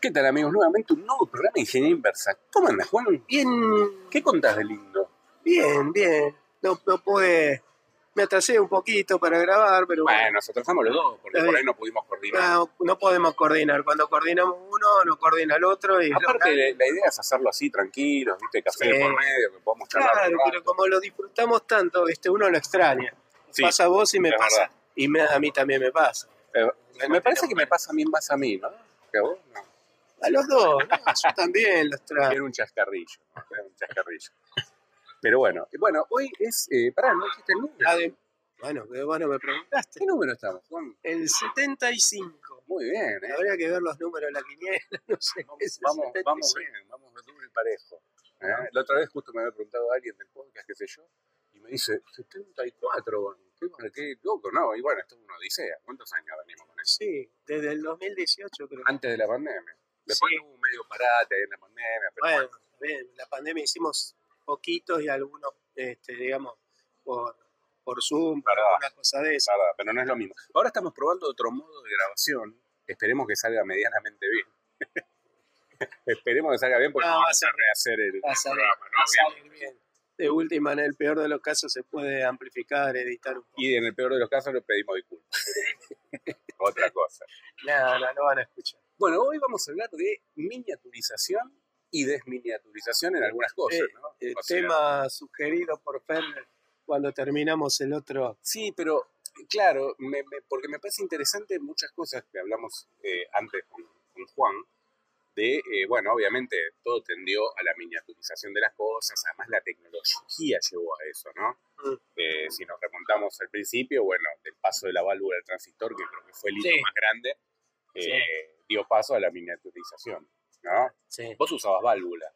¿Qué tal amigos? Nuevamente un nuevo programa de Ingeniería Inversa. ¿Cómo andas, Juan? Bien, ¿Qué contás de lindo? bien, bien. No, no pude. Me atrasé un poquito para grabar, pero Bueno, nos atrasamos los dos, porque por ahí no pudimos coordinar. no, no podemos coordinar. Cuando coordinamos uno, no coordina el otro. Y Aparte, la, la idea es hacerlo así, tranquilos, ¿viste? Café Sí. por medio, que podamos charlar. claro, pero como lo disfrutamos tanto, este, uno lo extraña. Sí, pasa a vos y me pasa. verdad. Y me- a mí también me pasa. Eh, me parece que me pasa a mí más a mí, ¿no? Que a vos no. A los dos, ¿no? yo también lo extraño. Era un chascarrillo. Era un chascarrillo. Pero bueno, bueno, hoy es, eh, pará, no dijiste el número. Bueno, bueno, me preguntaste. ¿Qué número estamos, Juan? El 75. Muy bien, ¿eh? Habría que ver los números de la quiniela, no sé. Vamos, vamos 75. bien, vamos doble parejo. ¿eh? La otra vez justo me había preguntado alguien del podcast, qué sé yo, y me dice, 74, bueno, qué, bueno, qué loco, ¿no? Y bueno, esto es una odisea. ¿Cuántos años venimos con eso? Sí, desde el 2018 creo. Antes de la pandemia. Después Sí. hubo un medio parate en la pandemia, pero Bueno, bien, la pandemia hicimos poquitos y algunos, este, digamos, por, por Zoom, por alguna cosa de nada, pero no es lo mismo. Ahora estamos probando otro modo de grabación. Esperemos que salga medianamente bien. Esperemos que salga bien porque No, vamos va a rehacer el, a salir, programa. ¿no? va a salir bien. De última, en el peor de los casos, se puede amplificar, editar un poco. Y en el peor de los casos le pedimos disculpas. Otra cosa. Nada, no, no van a escuchar. Bueno, hoy vamos a hablar de miniaturización y desminiaturización en algunas cosas, Eh, ¿no? El O sea, tema sugerido por Fer cuando terminamos el otro. Sí, pero claro, me- me- porque me parece interesante muchas cosas que hablamos eh, antes con, con Juan, de, eh, bueno, obviamente todo tendió a la miniaturización de las cosas, además la tecnología llevó a eso, ¿no? Mm. Eh, si nos remontamos al principio, bueno, del paso de la válvula del transistor, que creo que fue el hito Sí. más grande, eh, dio paso a la miniaturización, ¿no? Sí. Vos usabas válvula.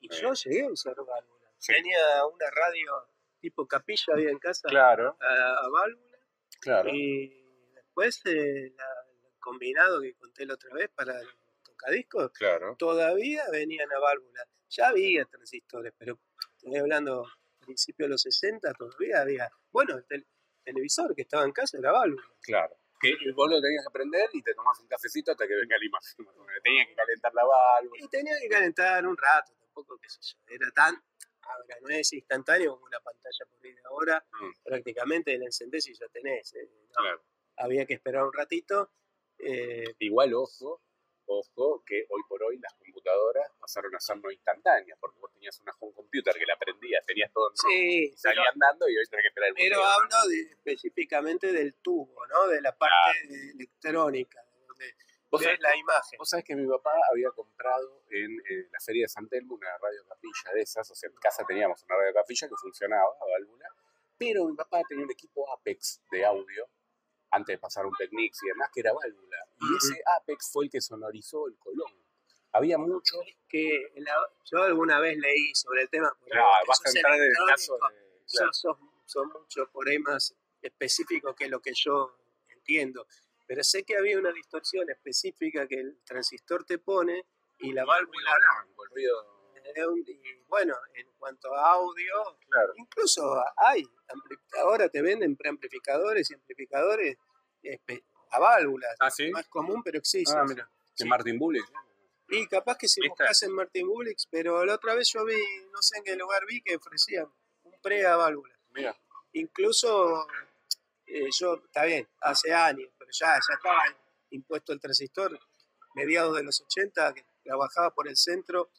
Y yo llegué a usar válvula. Sí. Tenía una radio tipo capilla había en casa Claro, a, a válvula. claro. Y después eh, la- el combinado que conté la otra vez para el tocadiscos, Claro. todavía venían a válvula. Ya había transistores, pero estoy hablando principio de los 60, todavía había. Bueno, el tel- televisor que estaba en casa era válvula. Claro. Que vos lo tenías que aprender y te tomás un cafecito hasta que venga la imagen. Tenías que calentar la válvula. Y tenía que calentar un rato, tampoco, qué sé yo. Era tan. Ahora, no es instantáneo como una pantalla por ahí de ahora. Mm, Prácticamente la encendés y ya tenés. eh, no, claro. Había que esperar un ratito. eh, Igual, ojo, ojo, que hoy por hoy las computadoras pasaron a ser no instantáneas, porque vos tenías una home computer que la prendías, tenías todo en sí, y salía andando y hoy tenés que esperar el pero hablo de- específicamente del tubo, ¿no? De la parte de- electrónica, de donde Vos ves sabés, la imagen. vos sabés que mi papá había comprado en eh, la feria de San Telmo una radio capilla de esas, o sea, en casa teníamos una radio capilla que funcionaba a válvula, pero mi papá tenía un equipo Apex de audio antes de pasar un Technics y demás, que era válvula. Y ese Apex fue el que sonorizó el Colón. Había mucho. que la- yo alguna vez leí sobre el tema. Claro, vas a entrar en el caso de. claro. sos- sos- son muchos por ahí más específicos que lo que yo entiendo. Pero sé que había una distorsión específica que el transistor te pone y la válvula blanco, el ruido. Y bueno, en cuanto a audio, Claro. incluso hay, ahora te venden preamplificadores y amplificadores a válvulas. Ah, sí. Más común, pero existe. Ah, mira. De Sí. Martin Bullitt. Y capaz que si buscas en Martin Bullix, pero la otra vez yo vi, no sé en qué lugar vi, que ofrecían un pre a válvula. Mira. Incluso eh, yo, está bien, hace años, pero ya, ya estaba impuesto el transistor, mediados de los 80, que trabajaba por el centro.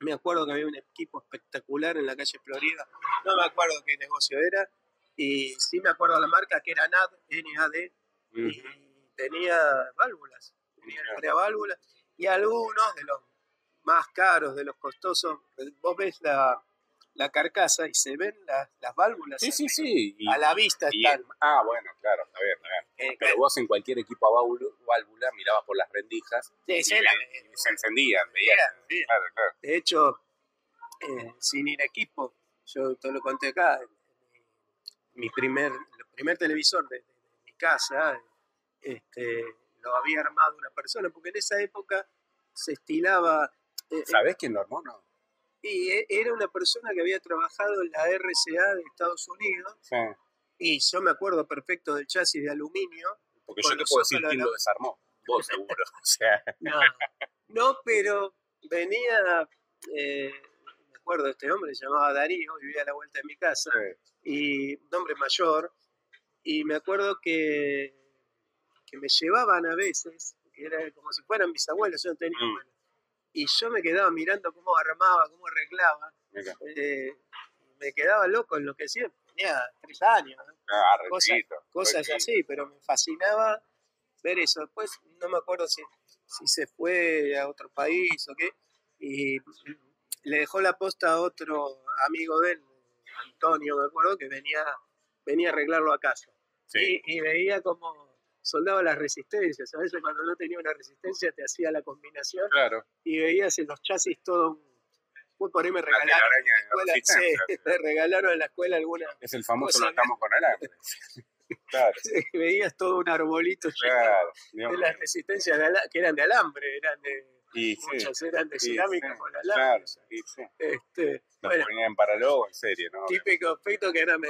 Me acuerdo que había un equipo espectacular en la calle Florida, no me acuerdo qué negocio era, y sí me acuerdo la marca que era NAD, NAD, y tenía válvulas, tenía varias válvulas, y algunos de los más caros, de los costosos, vos ves la, la carcasa y se ven las, las válvulas Sí, sí, sí. Y- a la vista y- están. ah, bueno, claro, está bien, está bien. Eh, Pero vos en cualquier equipo a válvula, válvula mirabas por las rendijas sí, y, se encendían, veías. Claro, claro. De hecho, eh, sin ir a equipo, yo te lo conté acá, mi primer, el primer televisor de, de- de mi casa, este, lo había armado una persona, porque en esa época se estilaba, eh, ¿Sabés quién lo armó? No. Y e- era una persona que había trabajado en la RCA de Estados Unidos, Sí. y yo me acuerdo perfecto del chasis de aluminio, Porque yo te puedo decir quién lo desarmó. Vos seguro. O sea, No, No, pero venía, eh, me acuerdo de este hombre, se llamaba Darío, vivía a la vuelta de mi casa, y un hombre mayor, y me acuerdo que, que me llevaban a veces, que era como si fueran mis abuelos, yo no tenía Mm. Y yo me quedaba mirando cómo armaba, cómo arreglaba, eh, me quedaba loco en lo que hacía, tenía tres años, ¿no? Ah, Cosas- cosas así, pero me fascinaba ver eso. Después no me acuerdo si, si se fue a otro país o qué, y le dejó la posta a otro amigo de él, Antonio, me acuerdo, que venía, venía a arreglarlo a casa. Sí. Y, y veía como soldaba las resistencias. A veces cuando no tenía una resistencia te hacía la combinación Claro. y veías en los chasis todo un... Uy, por ahí me La regalaron en la escuela, sí, resistencia. me regalaron en la escuela alguna... Es el famoso lo atamos con alambre. Claro, veías todo un arbolito lleno claro. de las resistencias de que eran de alambre, eran de Y sí, eran de cerámica sí, con claro, alambre. y sí. Este, Los bueno, ponían para luego en serie, ¿no? típico aspecto que ahora me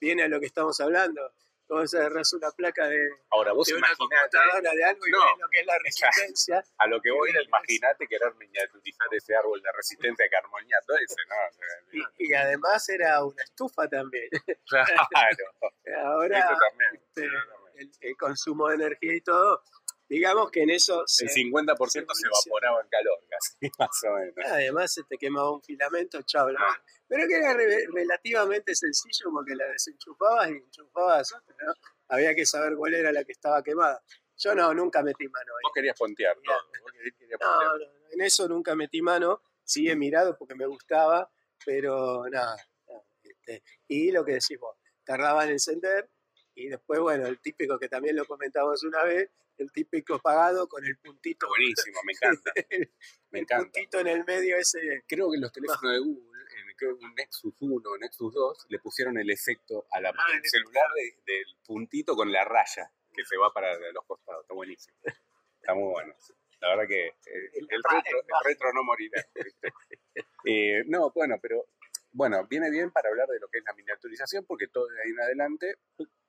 viene a lo que estamos hablando. Como se agarras una placa de, Ahora, vos de una computadora de algo y No. ves lo que es la resistencia. a lo que voy, Mira, imaginate querer miniaturizar ese árbol de resistencia de carmonía, todo ese, ¿no? Y, y además era una estufa también. Claro, Ahora también. este, el, el consumo de energía y todo, digamos que en eso se, El 50% se evaporaba en calor, casi, más o menos. Además se te quemaba un filamento, chao. Ah. Pero que era re- relativamente sencillo porque la desenchufabas y enchufabas otra, ¿no? Había que saber cuál era la que estaba quemada. Yo no, nunca metí mano ahí. Vos querías pontear. Vos querías- No, pontear. no, no, en eso nunca metí mano. Sí he mirado porque me gustaba, pero nada. este, y lo que decís vos, tardaba en encender y después, bueno, el típico que también lo comentamos una vez, el típico pagado con el puntito. Buenísimo, me encanta. el Me encanta. puntito en el medio ese. Creo que en los teléfonos de Google, en creo que un Nexus 1 o Nexus 2, le pusieron el efecto a la Ah, el el celular de- del puntito con la raya que se va para los costados. Está buenísimo. Está muy bueno. La verdad que eh, el, el retro, el retro no morirá. Eh, no, bueno, pero bueno, viene bien para hablar de lo que es la miniaturización porque todo de ahí en adelante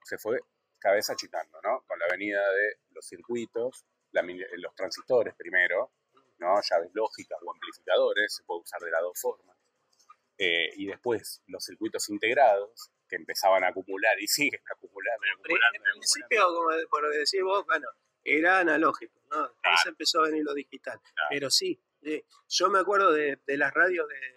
se fue cada vez achicando, ¿no? Con la venida de los circuitos, la mini- los transistores primero, ¿no? Llaves lógicas o amplificadores, se puede usar de las dos formas. Eh, y después los circuitos integrados que empezaban a acumular y siguen acumulando, En acumulando, acumulando. principio, como por lo que decís vos, bueno, era analógico, ¿no? Claro. empezó a venir lo digital. Claro. Pero sí, eh, yo me acuerdo de, de las radios de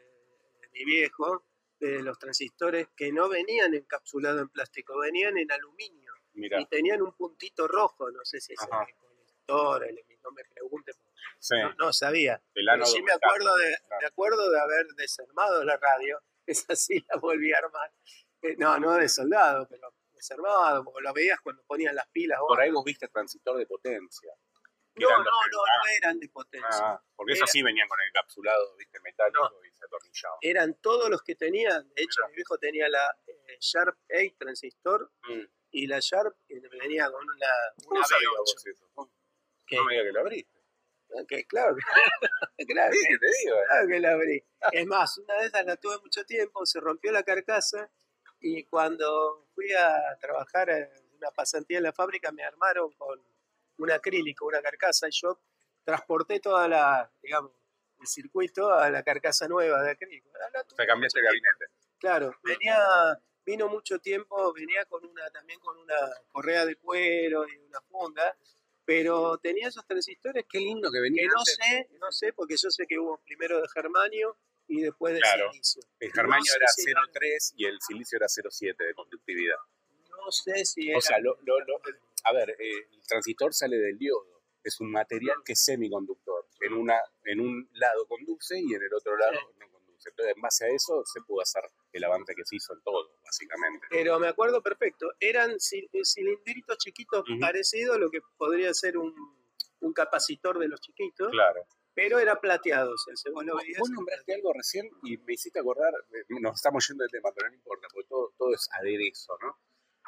mi viejo, de los transistores que no venían encapsulados en plástico, venían en aluminio y tenían un puntito rojo, no sé si es Ajá. el conector, el- no me pregunte, sí, no, no sabía. Pero sí me acuerdo de, claro. me acuerdo de haber desarmado la radio, esa sí la volví a armar. Eh, no, no de soldado, pero desarmado, porque lo veías cuando ponían las pilas. Por ahí vos viste transistor de potencia. No, no, no, no eran de potencia. Ah, porque esos sí venían con el encapsulado, viste, metálico y se atornillaban. Eran todos los que tenían. De hecho, mi viejo tenía la eh, Sharp 8 transistor Mm. y la Sharp venía con una, ¿Cómo una sabías B8. vos eso? ¿Cómo? Que, No me digas que lo abriste. que claro, que- claro, Sí, que- te digo. eh. claro que la abrí. Es más, una de esas la tuve mucho tiempo, se rompió la carcasa y cuando fui a trabajar en una pasantía en la fábrica me armaron con un acrílico, una carcasa y yo transporté toda la, digamos, el circuito a la carcasa nueva de acrílico. O sea, cambiaste el gabinete. Claro, venía, vino mucho tiempo, venía con una, también con una correa de cuero y una funda, pero tenía esos transistores Qué lindo que que venía no antes. sé, no sé, porque yo sé que hubo primero de germanio y después de Claro. silicio. El germanio No era si- 0,3 y el silicio era 0,7 de conductividad. No sé si O era- sea, lo- lo- lo- a ver, eh, el transistor sale del diodo. Es un material que es semiconductor. En, una, en un lado conduce y en el otro lado no conduce. Entonces, en base a eso se pudo hacer el avance que se hizo en todo, básicamente. Pero me acuerdo perfecto, eran eh, cilindritos chiquitos parecidos a lo que podría ser un, un capacitor de los chiquitos, Claro. pero era plateado, o sea, si vos lo Vos, veías, vos nombraste algo recién y me hiciste acordar, eh, nos estamos yendo del tema, pero no importa, porque todo, todo es aderezo, ¿no?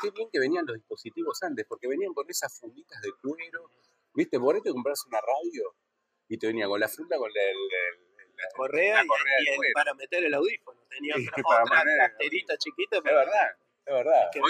Qué bien que venían los dispositivos antes, porque venían con esas funditas de cuero, ¿viste? Por ahí te compras una radio y te venía con la funda, con la, el- el- la- correa, la y- correa y, de el- para meter el audífono. Tenía Sí, otra, otra poner chiquita. Es verdad, es verdad. Que.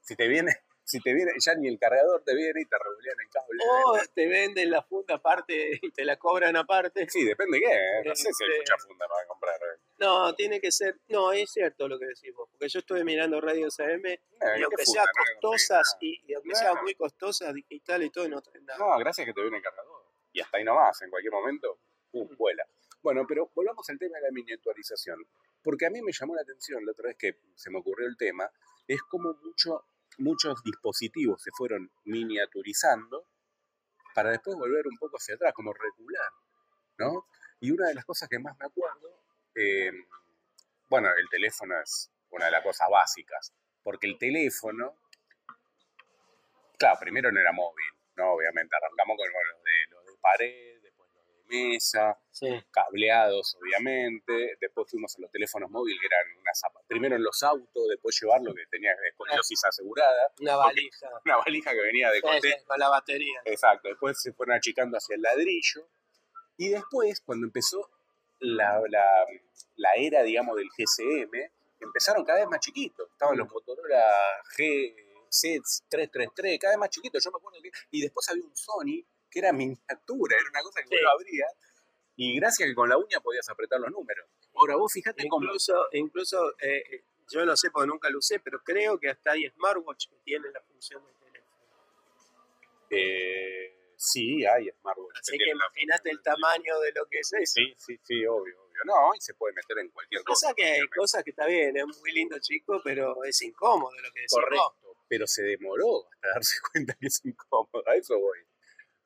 Si te viene, si te viene, ya ni el cargador te viene y te revolean el cable. O te venden la funda aparte y te la cobran aparte. Sí, depende de qué. ¿eh? No sé si hay Este- mucha funda para comprar. ¿eh? No, tiene que ser. No, es cierto lo que decís vos. Porque yo estuve mirando radios AM y ¿qué aunque sean costosas y, y aunque No. sean muy costosas, digital y todo, no traen nada. No, gracias que te viene el cargador. Y hasta ahí nomás, en cualquier momento, pum, vuela. Bueno, pero volvamos al tema de la miniaturización. Porque a mí me llamó la atención la otra vez que se me ocurrió el tema, es como mucho, muchos dispositivos se fueron miniaturizando para después volver un poco hacia atrás, como regular, ¿no? Y una de las cosas que más me acuerdo, eh, bueno, el teléfono es una de las cosas básicas, porque el teléfono, claro, primero no era móvil, ¿no? Obviamente, arrancamos con los de, los de pared, después los de mesa, Sí. cableados, obviamente. Después fuimos a los teléfonos móviles, que eran una zapa. Primero en los autos, después llevarlo, que tenía escoliosis asegurada. Una valija. Una valija que venía de Sí, sí, con la batería. Exacto. Después se fueron achicando hacia el ladrillo. Y después, cuando empezó la, la- la era, digamos, del GCM, empezaron cada vez más chiquitos. Estaban los Motorola G, Z333, cada vez más chiquitos. Yo me acuerdo que. Y después había un Sony que era miniatura, era una cosa que Sí. uno abría. Y gracias que con la uña podías apretar los números. Ahora vos fijate cómo. Incluso, incluso eh, eh, yo no sé porque nunca lo usé, pero creo que hasta hay smartwatch que tienen la función de teléfono. Eh, sí, hay smartwatch. Así que imagínate el tamaño de lo que es eso. Sí, sí, sí, obvio, obvio. No, y se puede meter en cualquier cosa. Pasa que hay cosas que está bien, es muy lindo chico, pero es incómodo lo que decís vos. Correcto, pero se demoró hasta darse cuenta que es incómodo. A eso voy.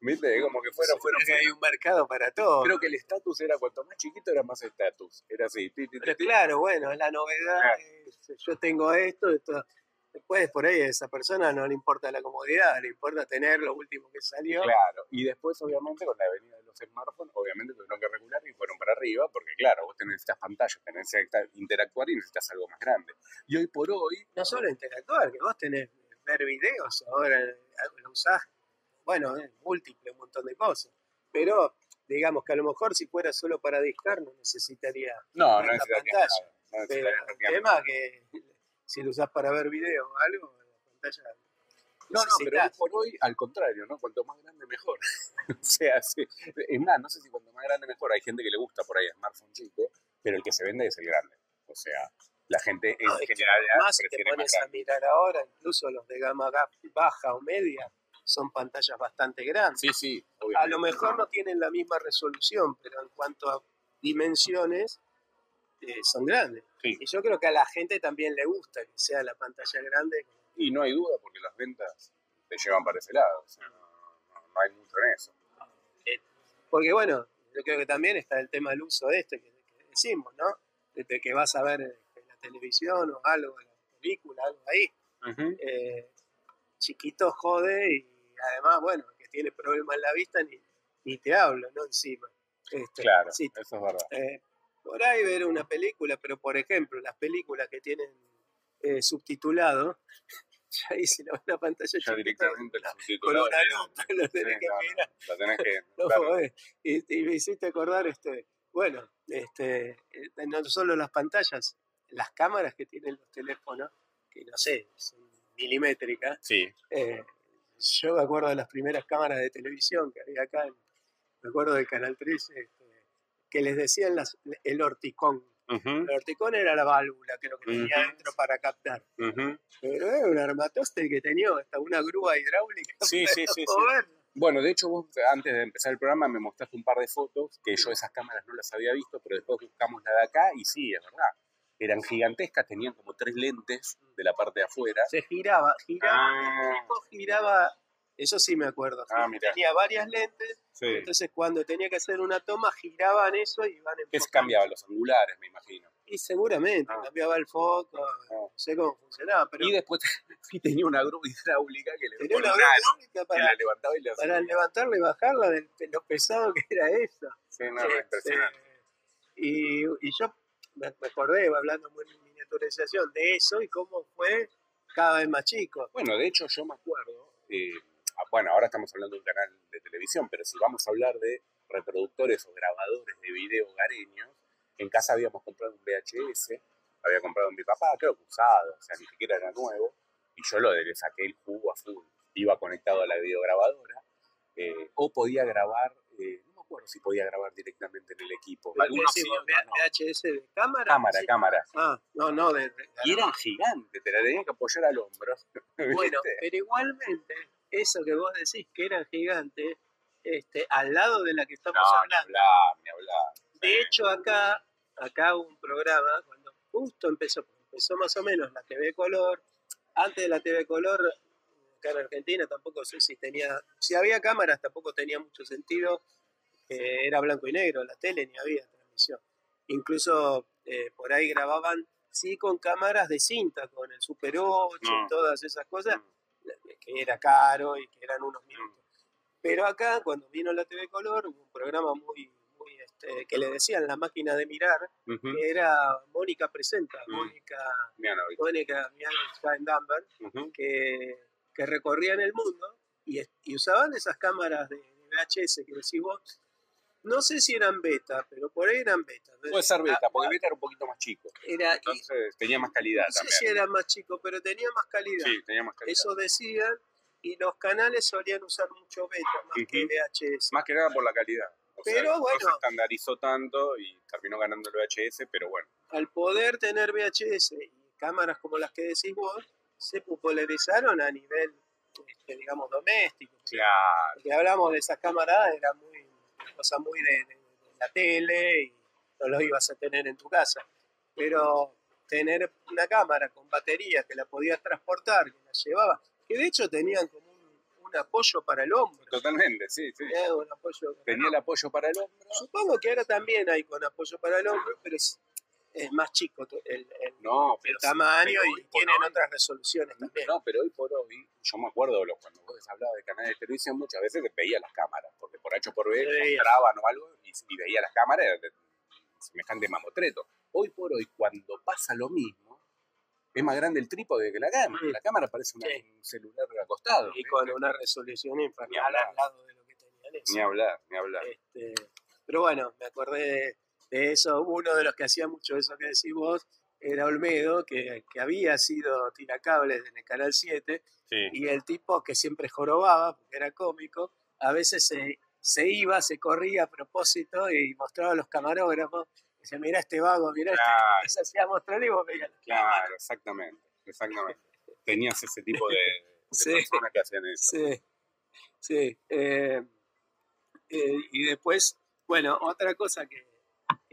¿Viste? Como que fueron, fueron, Creo que hay un mercado para todo. Creo que el estatus era cuanto más chiquito era más estatus. Era así. ti, ti, ti, Pero claro, bueno, la novedad Claro. es, yo tengo esto, esto. Después por ahí a esa persona no le importa la comodidad, le importa tener lo último que salió. Claro. Y después, obviamente, con la venida de los smartphones, obviamente tuvieron que regular y fueron para arriba, porque claro, vos tenés estas pantallas, tenés que interactuar y necesitas algo más grande. Y hoy por hoy, No solo interactuar, que vos tenés ver videos, ahora lo usás, bueno, es múltiple, un montón de cosas. Pero digamos que a lo mejor si fuera solo para discar no necesitaría. no, no pantalla. nada. No Pero el tema que si lo usás para ver videos o algo, la pantalla. No, no, pero hoy por hoy, al contrario, ¿no? Cuanto más grande, mejor. o sea, sí. es más, no sé si cuanto más grande, mejor. Hay gente que le gusta por ahí smartphone chico, pero el que se vende es el grande. O sea, la gente en No, general Más si te pones a mirar ahora, incluso los de gama ga- baja o media, son pantallas bastante grandes. Sí, sí, A obviamente. lo mejor no tienen la misma resolución, pero en cuanto a dimensiones, eh, son grandes. Sí. Y yo creo que a la gente también le gusta que sea la pantalla grande. Y no hay duda porque las ventas te llevan para ese lado. O sea, no, hay mucho en eso. Porque bueno, yo creo que también está el tema del uso de este que, que decimos, ¿no? Desde que vas a ver este, la televisión o algo, la película, algo ahí. eh, chiquito jode y además, bueno, que tiene problemas en la vista ni, ni te hablo, ¿no? Encima. Este, Claro, eso es verdad. Por ahí ver una película, pero por ejemplo, las películas que tienen eh, subtitulado, ya hice una pantalla Ya directamente el con una lupa lo tenés que mirar. Lo tenés que. No, y, y me hiciste acordar, este, bueno, este, eh, no solo las pantallas, las cámaras que tienen los teléfonos, que no sé, son milimétricas. Sí, eh, yo me acuerdo de las primeras cámaras de televisión que había acá, me acuerdo del Canal 13, este, que les decían las, el horticón. El horticón era la válvula que lo que tenía Ujú. dentro para captar. Pero era un armatoste que tenía hasta una grúa hidráulica. Sí, sí, sí, sí. Bueno, de hecho, vos antes de empezar el programa me mostraste un par de fotos que yo esas cámaras no las había visto, pero después buscamos la de acá y sí, es verdad. Eran gigantescas, tenían como tres lentes de la parte de afuera. se giraba, giraba, Ah. el tipo giraba, eso sí me acuerdo, Ah, tenía varias lentes, Sí. entonces cuando tenía que hacer una toma giraban eso y iban Que se enfocando. cambiaban los angulares, me imagino. Y seguramente, Ah. cambiaba el foco, no sé cómo funcionaba, pero Y después sí tenía una grúa hidráulica que le tenía una un grúa hidráulica para, la levantaba y para levantarla y bajarla de lo pesado que era eso. Sí, no, Este, impresionante. y, y yo me, acordé, hablando muy de miniaturización, de eso y cómo fue cada vez más chico. Bueno, de hecho, yo me acuerdo. eh, ah, bueno, ahora estamos hablando de un canal de televisión, pero si vamos a hablar de reproductores o grabadores de video hogareños, en casa habíamos comprado un VHS, había comprado mi papá, creo que usado, o sea, ni siquiera era nuevo, y yo lo le saqué el jugo a full. Iba conectado a la videograbadora, eh, o podía grabar, eh, no me acuerdo si podía grabar directamente en el equipo. ¿Pero Algunos sí. VHS de cámara? Cámara, Sí. cámara. Ah, no, no, de, de- Y eran gigantes, te la tenías que apoyar al hombro. Bueno, pero igualmente, eso que vos decís que eran gigantes, este, al lado de la que estamos no, ni hablando. hablar, ni hablar. De hecho, acá, acá hubo un programa, cuando justo empezó, empezó más o menos la TV Color, antes de la TV Color, acá en Argentina tampoco sé si tenía, si había cámaras tampoco tenía mucho sentido, eh, era blanco y negro, la tele ni había transmisión. Incluso eh, por ahí grababan, sí, con cámaras de cinta, con el Super 8 y Mm. todas esas cosas, Mm. Que era caro y que eran unos minutos. Pero acá, cuando vino la TV Color, un programa muy, muy este, que le decían la máquina de mirar, que era Mónica Presenta, Mm. Mónica, Mianovich. Mónica Dunbar, Ujú. que, que recorrían el mundo y, y usaban esas cámaras de, de VHS que decís vos. No sé si eran beta, pero por ahí eran beta. Puede ser beta, Ah, porque beta era un poquito más chico. Era, y- Entonces tenía más calidad no sé si era más chico, pero tenía más calidad. Sí, tenía más calidad. Eso decían, y los canales solían usar mucho beta más que. VHS. Más que nada por la calidad. O sea, Pero no bueno. se estandarizó tanto y terminó ganando el VHS, pero bueno. Al poder tener VHS y cámaras como las que decís vos, se popularizaron a nivel, este, digamos, doméstico. Claro. Porque hablamos de esas cámaras, era muy, cosa muy de, de- de la tele y no lo ibas a tener en tu casa. Pero tener una cámara con batería que la podías transportar, que la llevaba, que de hecho tenían como un, un apoyo para el hombro. Totalmente, sí, sí. ¿eh? Un apoyo Tenía el apoyo para el hombro. Supongo que ahora también hay con apoyo para el hombro, pero es, más chico el, el- No, el pero, tamaño y tienen hoy- otras resoluciones también. no, pero hoy por hoy, yo me acuerdo cuando vos hablabas de canales de televisión, muchas veces veía las cámaras, porque por H por B Sí, mostraban o algo y, y veía las cámaras semejante mamotreto. Hoy por hoy, cuando pasa lo mismo, es más grande el trípode que la cámara. Mm. La cámara parece una- un celular acostado. Y ¿viste? con una resolución infernal al lado de lo que tenían eso. Ni hablar, ni hablar. Este, pero bueno, me acordé de, de eso. Uno de los que hacía mucho eso que decís vos era Olmedo, que, que había sido tiracables en el Canal 7, Sí. y el tipo que siempre jorobaba, porque era cómico, a veces se, se iba, se corría a propósito y mostraba a los camarógrafos. Decía, mirá este vago, Claro. este. Se hacía mostrar y vos. Claro, exactamente, exactamente. Tenías ese tipo de, de Sí. personas que hacían eso. Sí, sí. eh, eh, y después, bueno, otra cosa que,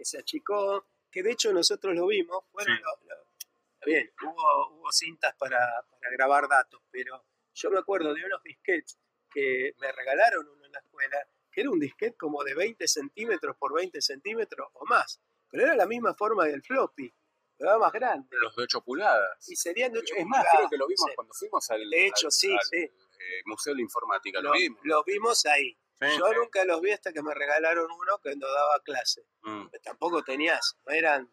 que se achicó, que de hecho nosotros lo vimos, fueron Sí. lo- lo- bien, hubo, hubo cintas para, para grabar datos, pero yo me acuerdo de unos disquetes que me regalaron uno en la escuela, que era un disquete como de 20 centímetros por 20 centímetros o más, pero era la misma forma del floppy, pero era más grande. Los de 8 pulgadas. Y serían de 8 Es más, creo que lo vimos cuando fuimos al, De hecho, al- sí, al, sí. eh, Museo de la Informática. Lo, Lo, vimos. lo vimos ahí. Sí, Yo sí. nunca los vi hasta que me regalaron uno cuando daba clase. Mm, Tampoco tenías, no eran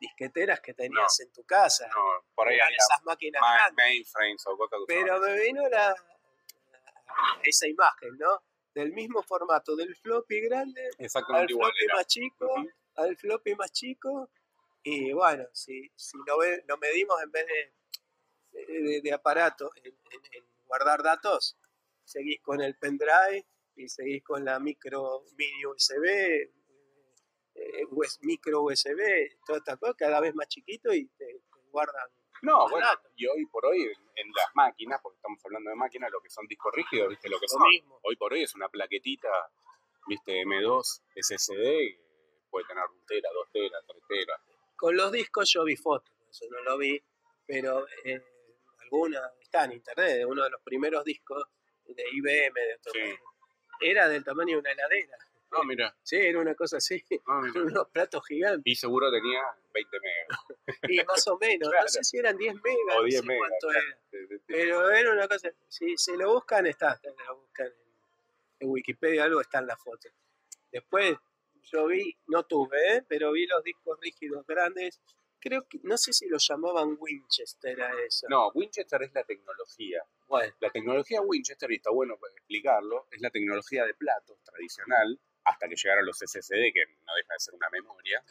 disqueteras que tenías en tu casa. no, por ahí eran esas máquinas grandes. mainframes o cosas que Pero me vino la, esa imagen, ¿no? Del mismo formato, del floppy grande al floppy más chico, al floppy más chico. Y bueno, si, si lo, ve- lo medimos en vez de, de, de aparato en, en- en guardar datos, seguís con el pendrive y seguís con la micro mini USB, eh, US micro USB, toda esta cosa, cada vez más chiquito y te, te guardan. No, bueno, datos. y hoy por hoy en, las máquinas, porque estamos hablando de máquinas, lo que son discos rígidos, ¿viste lo que son? mismo. Hoy por hoy es una plaquetita, ¿viste? M2, SSD, puede tener un tera, dos teras, tres teras. Con los discos yo vi fotos, eso no lo vi, pero eh, alguna está en internet, uno de los primeros discos de IBM de Sí. Era del tamaño de una heladera. No, mira, Sí, era una cosa así, no, mira. unos platos gigantes. Y seguro tenía 20 megas. Y más o menos, Claro. no sé si eran 10 megas, O no 10 sé megas. cuánto claro. era. Pero era una cosa, si, si lo buscan, está, está, lo buscan en, Wikipedia, algo está en la foto. Después yo vi, no tuve, ¿eh? pero vi los discos rígidos grandes, creo que, no sé si los llamaban Winchester a eso. No, Winchester es la tecnología. Bueno, La tecnología Winchester, y está bueno explicarlo, es la tecnología de platos tradicional, hasta que llegaron los SSD, que no deja de ser una memoria,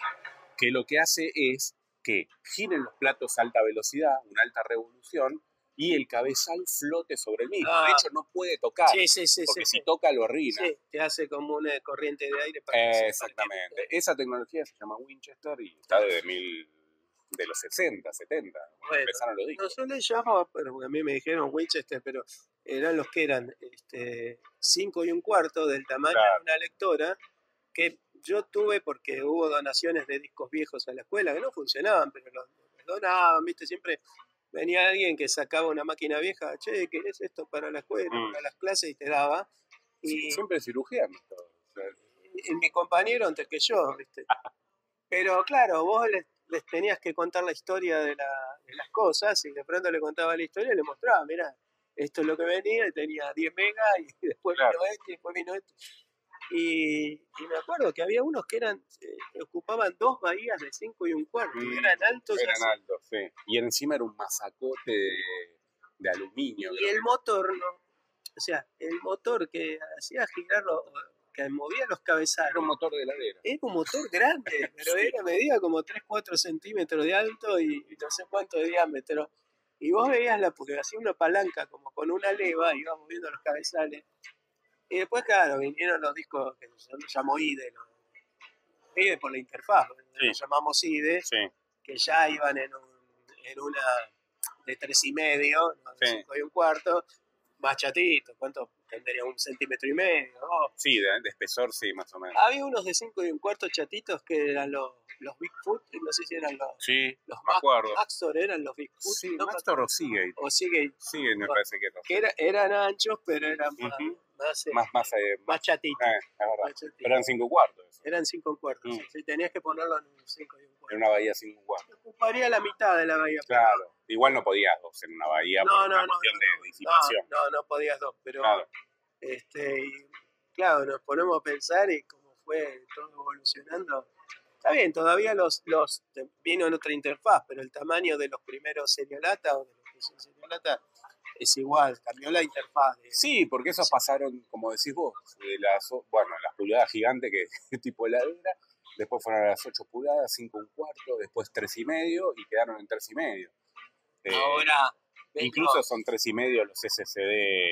que lo que hace es que giren los platos a alta velocidad, una alta revolución, y el cabezal flote sobre el mismo. De Ah. hecho, no puede tocar, Sí, sí, sí, porque sí, si sí. toca lo arruina. Sí, te hace como una corriente de aire para que se- para Exactamente. Esa tecnología se llama Winchester y está desde mil, de los 60, 70, cuando Bueno, empezaron los discos. No, yo le llamo, pero porque a mí me dijeron Winchester, pero eran los que eran este, cinco y un cuarto del tamaño Claro. de una lectora que yo tuve porque hubo donaciones de discos viejos a la escuela que no funcionaban, pero los, los donaban, viste, siempre venía alguien que sacaba una máquina vieja, che, ¿qué es esto para la escuela, Mm. para las clases? Y te daba. Y, Siempre cirugianos todos. o sea, y mi compañero antes que yo, ¿viste? Pero claro, vos les, les tenías que contar la historia de, la- de las cosas y de pronto le contaba la historia y le mostraba, mira, esto es lo que venía, y tenía 10 megas y después Claro. vino este y después vino esto. Y, y me acuerdo que había unos que eran eh, ocupaban dos bahías de 5 y un cuarto, y Mm, eran altos eran así. altos, sí. Y encima era un masacote de, de aluminio. y creo el motor, no, o sea, el motor que hacía girarlo, que movía los cabezales, Era un motor de heladera. Era un motor grande, pero Sí. era medía como 3-4 centímetros de alto y, y no sé cuánto de diámetro. Y vos veías la, porque hacía una palanca como con una leva, iba moviendo los cabezales. Y después, claro, vinieron los discos que se llamó IDE, ¿no? IDE por la interfaz. Sí. los llamamos IDE, Sí, que ya iban en, un- en una de tres y medio, ¿no? Sí. cinco y un cuarto, más chatito, ¿cuánto tendría? Un centímetro y medio, sí de, de espesor, sí, más o menos. Había unos de 5 y un cuarto chatitos que eran los, los Bigfoot, no sé si eran los, Sí, los me acuerdo. Maxtor, eran los Bigfoot, Sí, no Maxtor o Seagate. o Seagate, Seagate me Bueno, parece que que era- eran anchos, pero eran más, más, eh, Más, más, eh, más chatitos. eh, es verdad. más chatitos. Pero eran cinco cuartos. eso. Eran 5 y cuarto, Mm. tenías que ponerlo en 5 y un cuarto. Era una bahía cinco cuartos. Ocuparía la mitad de la bahía. Claro. Igual no podías dos en una bahía No, por no, una no, cuestión no, de disipación. no, no podías dos, pero Claro. este, y, claro, nos ponemos a pensar y cómo fue todo evolucionando. Está bien, todavía los, los vino en otra interfaz, pero el tamaño de los primeros serialata o de los que son serialata es igual, cambió la interfaz. de- Sí, porque esos pasaron, como decís vos, de las, bueno, las pulgadas gigantes que tipo heladera, después fueron a las 8 pulgadas, 5 un cuarto, después 3 y medio y quedaron en 3 y medio. Eh, Ahora, vengo- incluso son 3 y medio los SSD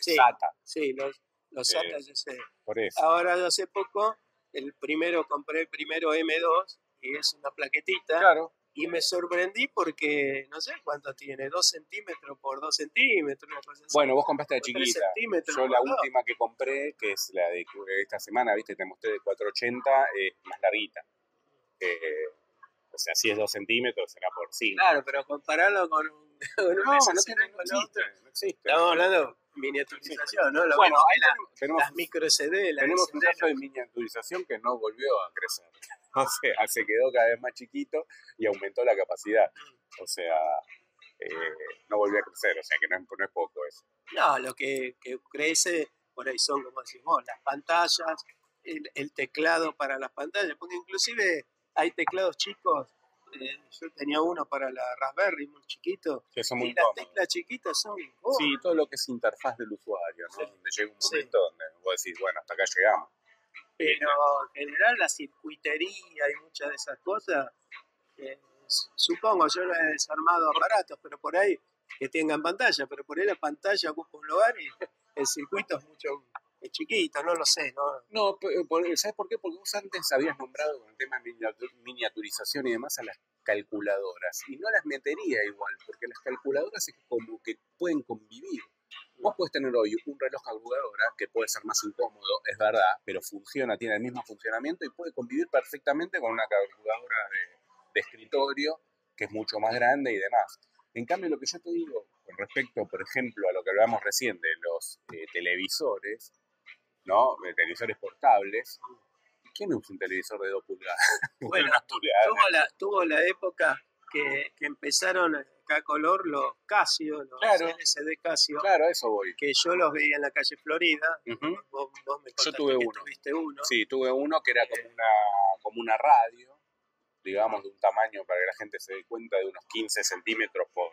Sí. SATA, sí, los, los Eh, SATA por eso. Ahora hace poco, el primero compré el primero M2 y es una plaquetita. Claro, Y me sorprendí porque no sé cuánto tiene, 2 centímetros por 2 centímetros, una cosa así. bueno, vos compraste tres chiquita. Yo la dos. última que compré, que es la de esta semana, viste, te mostré de 480, es más larguita. Eh, o sea, si es 2 centímetros, será por 5. Claro, pero compararlo con un, con No, no, no con existe, otro. no existe. Estamos hablando de miniaturización, ¿no? Lo Bueno, ahí la- tenemos, las micro SD, las tenemos un caso de miniaturización que no volvió a crecer. O sea, se quedó cada vez más chiquito y aumentó la capacidad. O sea, eh, no volvió a crecer, o sea que no es, no es poco eso. No, lo que, que crece por ahí son, como decís vos, las pantallas, el, el teclado para las pantallas, porque inclusive hay teclados chicos, eh, yo tenía uno para la Raspberry muy chiquito, Que son y muy las cómodos. teclas chiquitas son... oh, Sí, todo lo que es interfaz del usuario, ¿no? Sí. Donde llega un Sí. momento donde vos decís, bueno, hasta acá llegamos. pero en general la circuitería y muchas de esas cosas, eh, supongo, yo no he desarmado aparatos, pero por ahí que tengan pantalla, pero por ahí la pantalla ocupa un lugar y el circuito es mucho es chiquito, no lo sé, ¿no? No, ¿sabes por qué? Porque vos antes habías nombrado con el tema de miniatu- miniaturización y demás a las calculadoras. Y no las metería igual, porque las calculadoras es como que pueden convivir. Vos puedes tener hoy un reloj calculadora que puede ser más incómodo, es verdad, pero funciona, tiene el mismo funcionamiento y puede convivir perfectamente con una calculadora de, escritorio que es mucho más grande y demás. En cambio, lo que yo te digo con respecto, por ejemplo, a lo que hablábamos recién de los eh, televisores, ¿no? De televisores portables. ¿Quién usa un televisor de 2 pulgadas? Bueno. Tuvo la, tuvo la época que, que empezaron acá a color los Casio, los Claro. LCD Casio, Claro, eso voy. que yo los veía en la calle Florida. Ujú. Vos, vos me contaste tuve que uno. tuviste uno. Sí, tuve uno que era como una, como una radio, digamos, de un tamaño, para que la gente se dé cuenta, de unos 15 centímetros por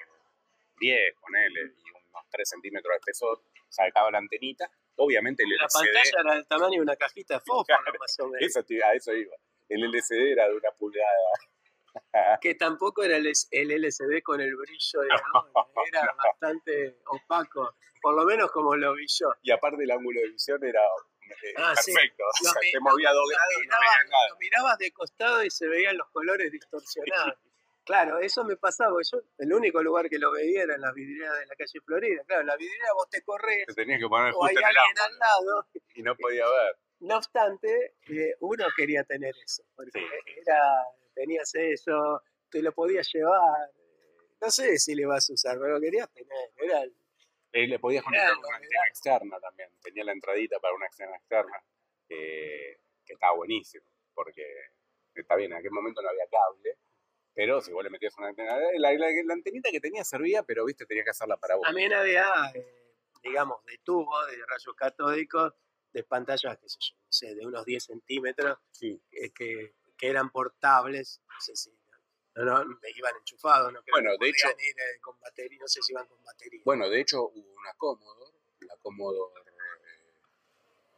10, ponele, y unos 3 centímetros de espesor, sacaba la antenita. Obviamente el La LCD, pantalla era del tamaño de una cajita de fósforo, Claro. más o menos. eso a eso iba. El LCD era de una pulgada que tampoco era el, LCD con el brillo de ahora, era bastante opaco, por lo menos como lo vi yo. Y aparte el ángulo de visión era eh, Ah, sí. perfecto. O Lo sea, te movía dos grados y no mirabas- veías nada. lo mirabas de costado y se veían los colores distorsionados. Claro, eso me pasaba. Yo, el único lugar que lo veía era en las vidrieras de la calle Florida. Claro, en la vidriera vos te corres Te tenías que poner o hay justo en el alguien al lado. y no podía ver. No obstante, eh, uno quería tener eso, porque Sí. era, tenías eso, te lo podías llevar. No sé si le vas a usar, pero lo querías tener. Era el- Eh, le podías conectar una antena externa también. Tenía la entradita para una antena externa, eh, que estaba buenísimo, porque está bien, en aquel momento no había cable, pero si vos le metías una antena, la, la, la antenita que tenía servía, pero viste, tenías que hacerla para vos. También había, eh, digamos, de tubo, de rayos catódicos, de pantallas, qué sé yo, no sé, de unos 10 centímetros, Sí. eh, que, que eran portables, no sé si no, no, me iban enchufados, no creo Bueno, que de hecho- ir eh, con batería, no sé si iban con batería. Bueno, de hecho hubo una Commodore, la Commodore,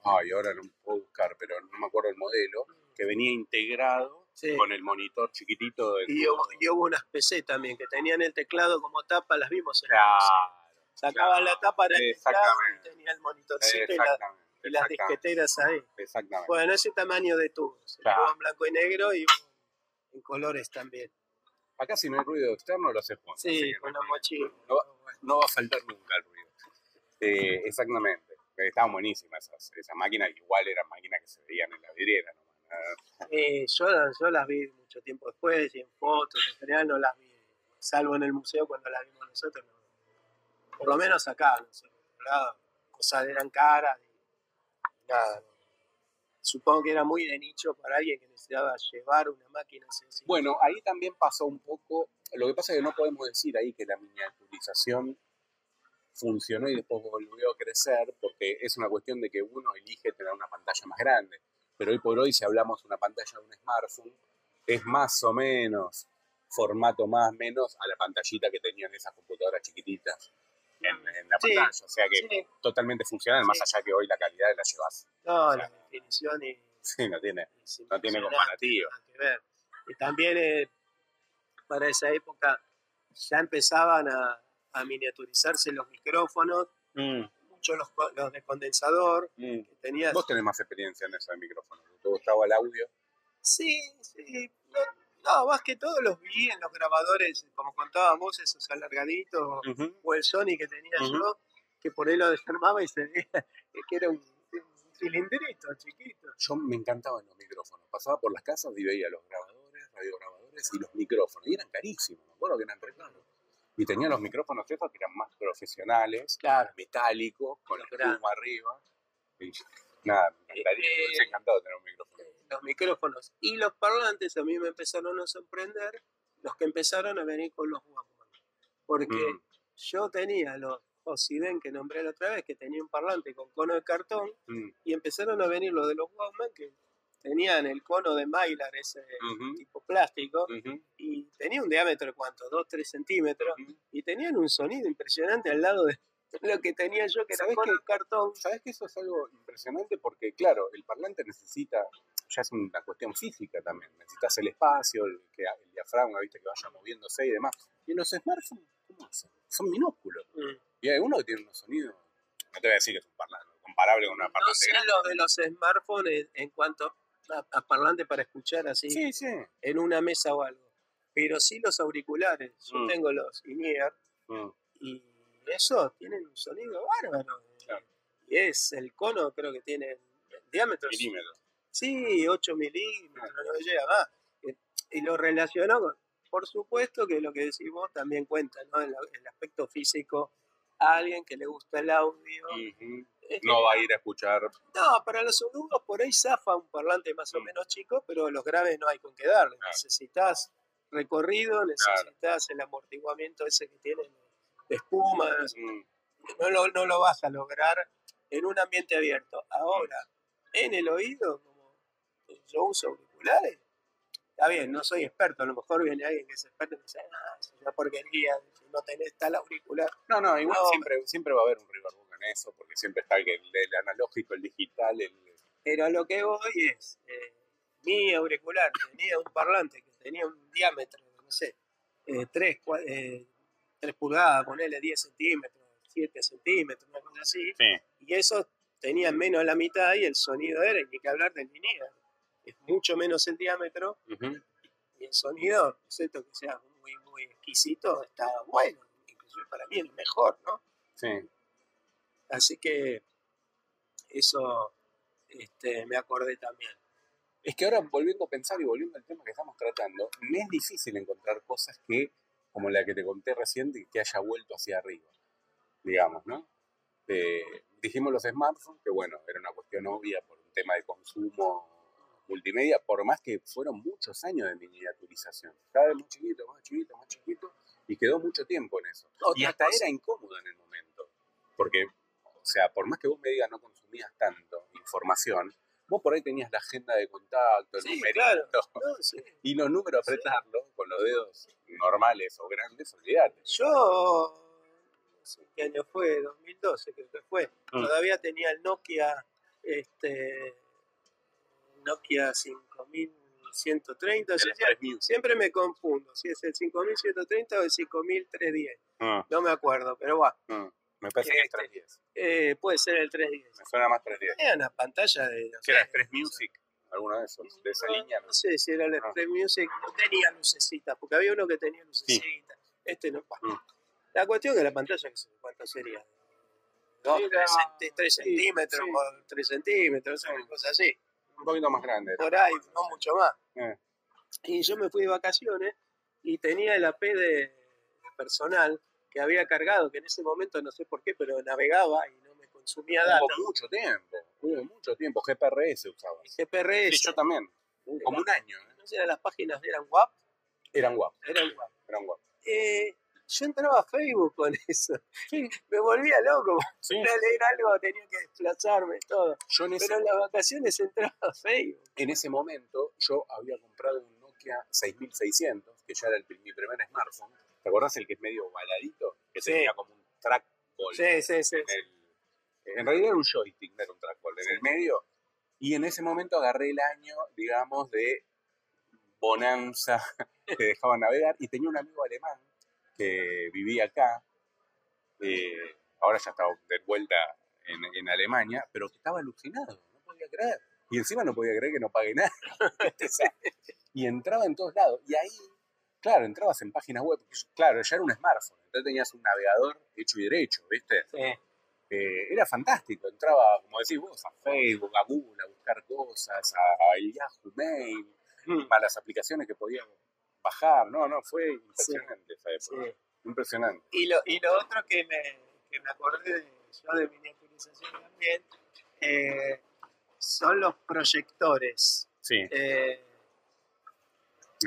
ay, ahora no puedo buscar, pero no me acuerdo el modelo, que venía integrado Sí. con el monitor chiquitito del Y hubo, y hubo unas PC también que tenían el teclado como tapa, las vimos en la Claro, PC. Sacaban claro. la tapa era el teclado y tenía el monitorcito y, la- y las disqueteras ahí. exactamente. Bueno, ese tamaño de tubos. Claro. En blanco y negro y en colores también. Acá si no hay ruido externo lo haces junto. así Sí, con no, la mochila. no va- no va a faltar nunca el ruido. Eh, exactamente. Estaban buenísimas esas, esas máquinas, igual eran máquinas que se veían en la vidriera. nomás, Eh, yo, yo las vi mucho tiempo después y en fotos, en general no las vi, salvo en el museo cuando las vimos nosotros. no. Por lo menos acá, no sé, lado, cosas eran caras y nada. Supongo que era muy de nicho para alguien que necesitaba llevar una máquina así. Bueno, ahí también pasó un poco. Lo que pasa es que no podemos decir ahí que la miniaturización funcionó y después volvió a crecer, porque es una cuestión de que uno elige tener una pantalla más grande. Pero hoy por hoy, si hablamos de una pantalla de un smartphone, es más o menos formato más menos a la pantallita que tenían esas computadoras chiquititas en, en la Sí, pantalla. O sea que Sí, totalmente funcional, más allá que hoy la calidad la llevas. no, la definición y, Sí, no tiene. No tiene que ver. Y también eh, para esa época ya empezaban a, a miniaturizarse los micrófonos, muchos los, co- los de condensador, Mm. que tenías... Vos tenés más experiencia en eso de micrófono. ¿Te gustaba el audio? Sí, sí. No, no, más que todo los vi en los grabadores, como contábamos, esos alargaditos, o el Sony que tenía yo, que por ahí lo desarmaba y se veía que era un, un cilindrito chiquito. Yo me encantaban los micrófonos. Pasaba por las casas y veía los grabadores, radiograbadores y los micrófonos. Y eran carísimos, me acuerdo que eran re caros. Y tenía los micrófonos esos que eran más profesionales, Claro. metálicos, con el espuma arriba. Y nada, me encantaría. Eh, me hubiese encantado tener un micrófono. los micrófonos y los parlantes a mí me empezaron a sorprender los que empezaron a venir con los Walkman. Porque Mm. yo tenía los Osiden que nombré la otra vez, que tenía un parlante con cono de cartón, Mm. y empezaron a venir los de los Walkman que tenían el cono de Mylar, ese tipo plástico, y tenía un diámetro de cuánto, 2, 3 centímetros, y tenían un sonido impresionante al lado de lo que tenía yo, que era ¿Sabés cono de cartón. ¿Sabes que eso es algo impresionante? Porque, claro, el parlante necesita, ya es una cuestión física también. Necesitas el espacio, el, que, el diafragma, viste, que vaya moviéndose y demás. Y los smartphones, ¿cómo hacen? Son minúsculos. Mm. Y hay uno que tiene unos sonidos, no te voy a decir que es un parlante, comparable con una No parlante sé grande. lo de los smartphones en cuanto a, a parlante para escuchar así Sí, sí. en una mesa o algo. Pero sí los auriculares. Yo Mm. tengo los in-ear Mm, y esos tienen un sonido bárbaro. Claro. Y es el cono, creo que tiene diámetros. milímetros. Sí, 8 milímetros, no llega más. Y lo relacionó con, por supuesto que lo que decís vos también cuenta, ¿no? El, el aspecto físico a alguien que le gusta el audio. Ujú. Es No va a ir a escuchar. no, para los agudos por ahí zafa un parlante más o Mm. menos chico, pero los graves no hay con qué darle. Claro. Necesitas recorrido, necesitas el amortiguamiento ese que tienen de espuma, Mm, no lo, no lo vas a lograr en un ambiente abierto. Ahora, en el oído, como yo uso auriculares, está bien, no soy experto, a lo mejor viene alguien que es experto y me dice, ah, es una porquería, no tenés tal auricular. No, no, igual No, siempre, siempre va a haber un riverbook en eso, porque siempre está el, el, el analógico, el digital, el... Pero a lo que voy es, eh, mi auricular tenía un parlante que tenía un diámetro, no sé, 3, eh, eh, pulgadas, ponerle 10 centímetros, 7 centímetros, una cosa así. Y eso tenía menos de la mitad y el sonido era, y ni que hablar del lineal. Es mucho menos el diámetro y el sonido, excepto que sea muy, muy exquisito, está bueno. Inclusive para mí es mejor, ¿no? Sí. Así que eso este, me acordé también. Es que ahora volviendo a pensar y volviendo al tema que estamos tratando, me es difícil encontrar cosas que, como la que te conté recién, que haya vuelto hacia arriba, digamos, ¿no? Eh, dijimos los smartphones, que bueno, era una cuestión obvia por un tema de consumo multimedia, por más que fueron muchos años de miniaturización. Cada vez más chiquito, más chiquito, más chiquito, y quedó mucho tiempo en eso. y hasta era incómodo en el momento, porque, o sea, por más que vos me digas no consumías tanto información, vos por ahí tenías la agenda de contacto, el sí, y los números apretarlos con los dedos normales o grandes, olvídate. Yo, qué año fue, 2012 creo que fue, mm. todavía tenía el Nokia, este, Nokia 5130, siempre me confundo, si es el 5130 o el 5310, mm. no me acuerdo, pero va. Mm. Me parece que es 310. Este, eh, puede ser el 310. Me suena más 310. Era una pantalla de. ¿Qué era Express Music? ¿Alguno de esos? ¿De esa línea? No sé si era el Express Music. No tenía lucecitas, porque había uno que tenía lucecitas. Este no. Mm. La cuestión es que la pantalla, ¿cuánto sería? 2, 3, centímetros, 3 centímetros, una cosa así. Un poquito más grande. Por ahí, no mucho más. Eh. Y yo me fui de vacaciones y tenía el AP de personal que había cargado, que en ese momento no sé por qué, pero navegaba y no me consumía datos. Hubo mucho tiempo, hubo mucho tiempo, GPRS usaba. GPRS. Sí, yo también, como un año. ¿eh? No sé, las páginas eran WAP. Eran WAP. Eran WAP. Eran WAP. Eh, yo entraba a Facebook con eso. Me volvía loco. Sí. Para leer algo tenía que desplazarme, todo. Pero en las vacaciones entraba a Facebook. En ese momento yo había comprado un Nokia 6600, que ya era el, mi primer smartphone, ¿Te acordás el que es medio baladito? Que tenía como un trackball. Sí, sí, sí. En, realidad era un joystick, no era un trackball. En el medio. Y en ese momento agarré el año, digamos, de bonanza que dejaba navegar. Y tenía un amigo alemán que vivía acá. Eh, ahora ya está de vuelta en, en Alemania, pero que estaba alucinado. No podía creer. Y encima no podía creer que no pague nada. y entraba en todos lados. Y ahí Claro, entrabas en páginas web, claro, ya era un smartphone, entonces tenías un navegador hecho y derecho, ¿viste? Sí. Eh, era fantástico, entraba, como decís vos, a Facebook, a Google, a buscar cosas, a, Yahoo Mail, mm. a las aplicaciones que podías bajar, no, no, fue impresionante esa época, impresionante. Y lo, y lo otro que me, que me acordé de, yo de miniaturización también, eh, son los proyectores. Sí. Eh,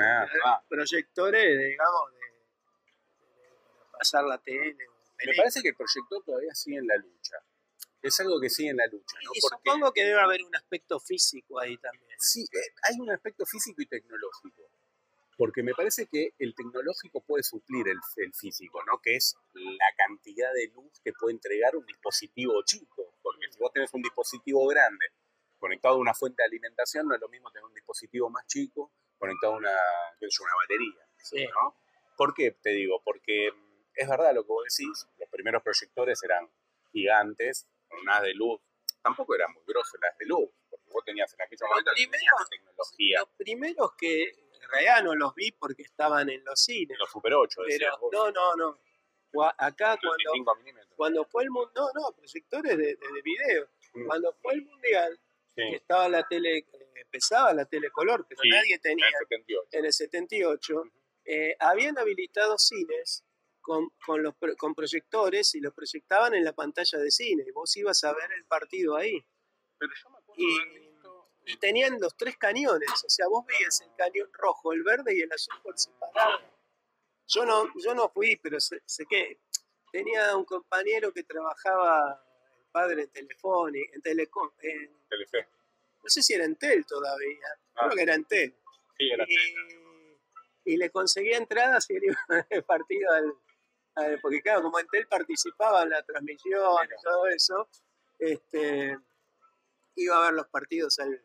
Ah, proyectores, digamos, de, pasar la tele. Me parece que el proyector todavía sigue en la lucha. Es algo que sigue en la lucha. ¿no? Y supongo que debe haber un aspecto físico ahí también. Sí, eh, hay un aspecto físico y tecnológico. Porque me parece que el tecnológico puede suplir el, el físico, ¿no? Que es la cantidad de luz que puede entregar un dispositivo chico. Porque si vos tenés un dispositivo grande conectado a una fuente de alimentación, no es lo mismo tener un dispositivo más chico conectado a una, una batería. ¿no? ¿Por qué te digo? Porque es verdad lo que vos decís, los primeros proyectores eran gigantes, con unas de luz, tampoco eran muy grosos las de luz, porque vos tenías en aquel momento la tecnología. Los primeros que en realidad no los vi porque estaban en los cines. Los Super 8, pero, No, no, no. Acá cuando, cuando fue el mundo, no, no, proyectores de, de, video. Mm. Cuando fue el mundial, que estaba la tele, eh, empezaba la telecolor, pero nadie tenía en el 78, eh, habían habilitado cines con, con, los, con proyectores y los proyectaban en la pantalla de cine, y vos ibas a ver el partido ahí. Pero yo me acuerdo y, y tenían los tres cañones, o sea, vos veías el cañón rojo, el verde y el azul por separado. Yo no, yo no fui, pero sé, sé que tenía un compañero que trabajaba padre en Telefónica, en Telecom, en Telefe. No sé si era Entel todavía, ah. creo que era Entel. Sí, era y, y le conseguía entradas y él iba el partido al, porque claro, como Entel participaba en la transmisión y todo eso, este, iba a ver los partidos al,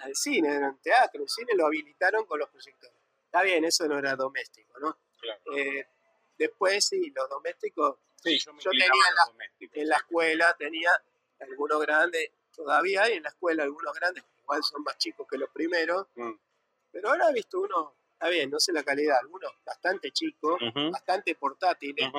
al cine, en el teatro, el cine lo habilitaron con los proyectores. Está bien, eso no era doméstico, ¿no? Claro. Eh, después, sí, los domésticos, Sí, yo me Yo tenía la- en la escuela tenía algunos grandes, todavía hay en la escuela algunos grandes, igual son más chicos que los primeros, Mm. pero ahora he visto uno, está bien, no sé la calidad, algunos bastante chicos, bastante portátiles,